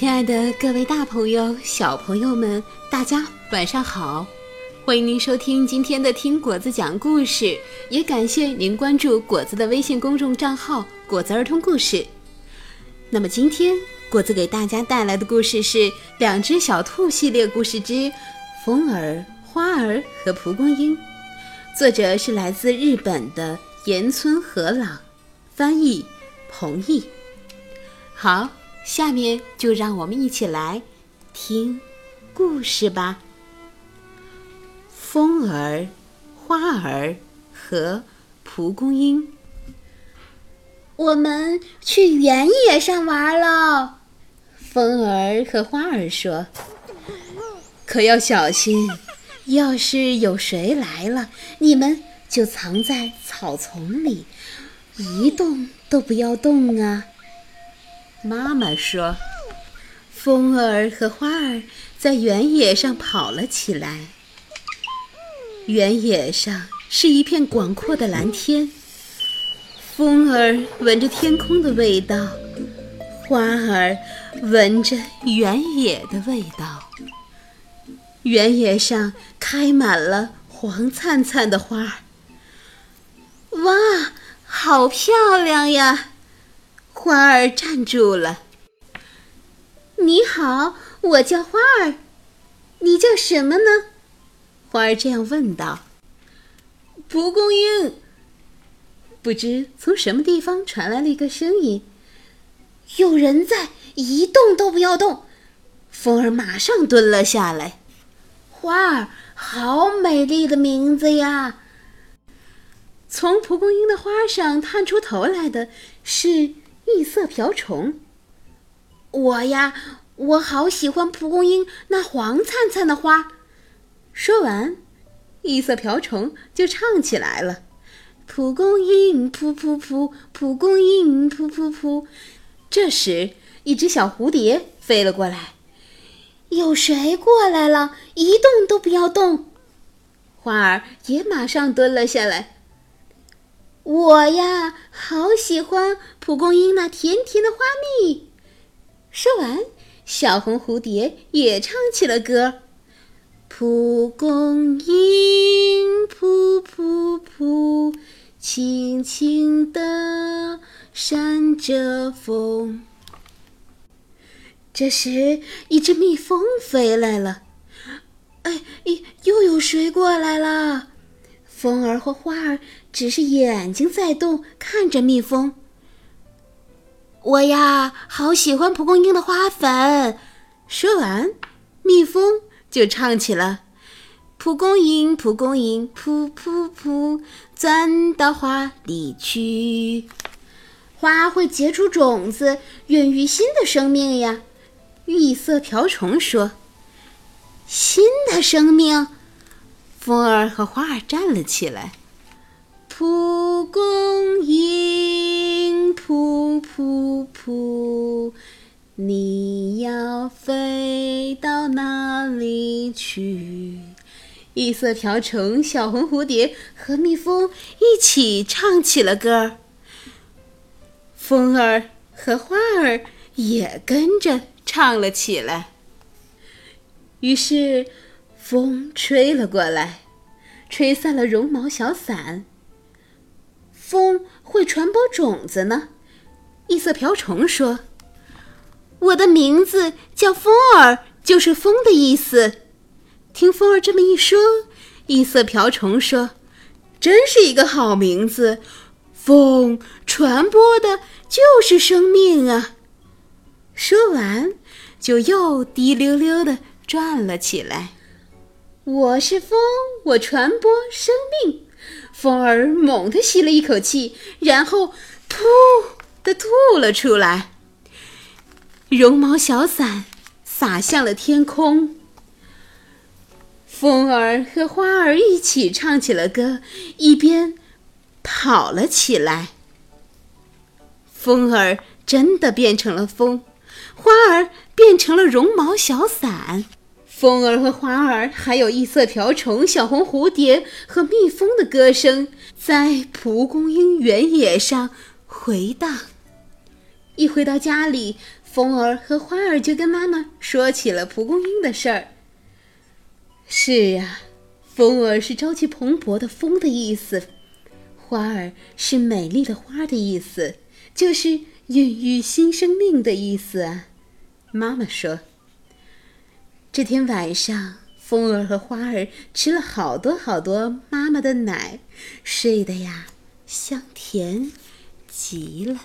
亲爱的各位大朋友、小朋友们，大家晚上好！欢迎您收听今天的听果子讲故事，也感谢您关注果子的微信公众账号“果子儿童故事”。那么今天果子给大家带来的故事是《两只小兔》系列故事之《风儿、花儿和蒲公英》，作者是来自日本的岩村和朗，翻译彭毅。好。下面就让我们一起来听故事吧。风儿、花儿和蒲公英，我们去原野上玩喽。风儿和花儿说：“可要小心，要是有谁来了，你们就藏在草丛里，一动都不要动啊。”妈妈说：“风儿和花儿在原野上跑了起来。原野上是一片广阔的蓝天。风儿闻着天空的味道，花儿闻着原野的味道。原野上开满了黄灿灿的花儿。哇，好漂亮呀！”花儿站住了。你好，我叫花儿，你叫什么呢？花儿这样问道。蒲公英。不知从什么地方传来了一个声音：“有人在，一动都不要动。”风儿马上蹲了下来。花儿，好美丽的名字呀！从蒲公英的花上探出头来的是。异色瓢虫，我呀，我好喜欢蒲公英那黄灿灿的花。说完，异色瓢虫就唱起来了：“蒲公英噗噗噗，蒲公英噗噗噗。”这时，一只小蝴蝶飞了过来。有谁过来了？一动都不要动。花儿也马上蹲了下来。我呀，好喜欢蒲公英那甜甜的花蜜。说完，小红蝴蝶也唱起了歌：蒲公英噗噗噗，轻轻地扇着风。这时，一只蜜蜂飞来了。哎，又有谁过来了？风儿和花儿只是眼睛在动，看着蜜蜂。我呀，好喜欢蒲公英的花粉。说完，蜜蜂就唱起了：“蒲公英，蒲公英，噗噗噗，钻到花里去。花会结出种子，孕育新的生命呀。”绿色瓢虫说：“新的生命。”风儿和花儿站了起来。蒲公英，噗噗噗，你要飞到哪里去？异色瓢虫、小红蝴蝶和蜜蜂一起唱起了歌儿。风儿和花儿也跟着唱了起来。于是。风吹了过来，吹散了绒毛小伞。风会传播种子呢。异色瓢虫说：“我的名字叫风儿，就是风的意思。”听风儿这么一说，异色瓢虫说：“真是一个好名字。风传播的就是生命啊！”说完，就又滴溜溜地转了起来。我是风，我传播生命。风儿猛地吸了一口气，然后噗的吐了出来。绒毛小伞洒向了天空。风儿和花儿一起唱起了歌，一边跑了起来。风儿真的变成了风，花儿变成了绒毛小伞。风儿和花儿，还有异色瓢虫、小红蝴蝶和蜜蜂的歌声，在蒲公英原野上回荡。一回到家里，风儿和花儿就跟妈妈说起了蒲公英的事儿。是啊，风儿是朝气蓬勃的风的意思，花儿是美丽的花的意思，就是孕育新生命的意思啊。妈妈说，这天晚上，风儿和花儿吃了好多好多妈妈的奶，睡得呀香甜极了。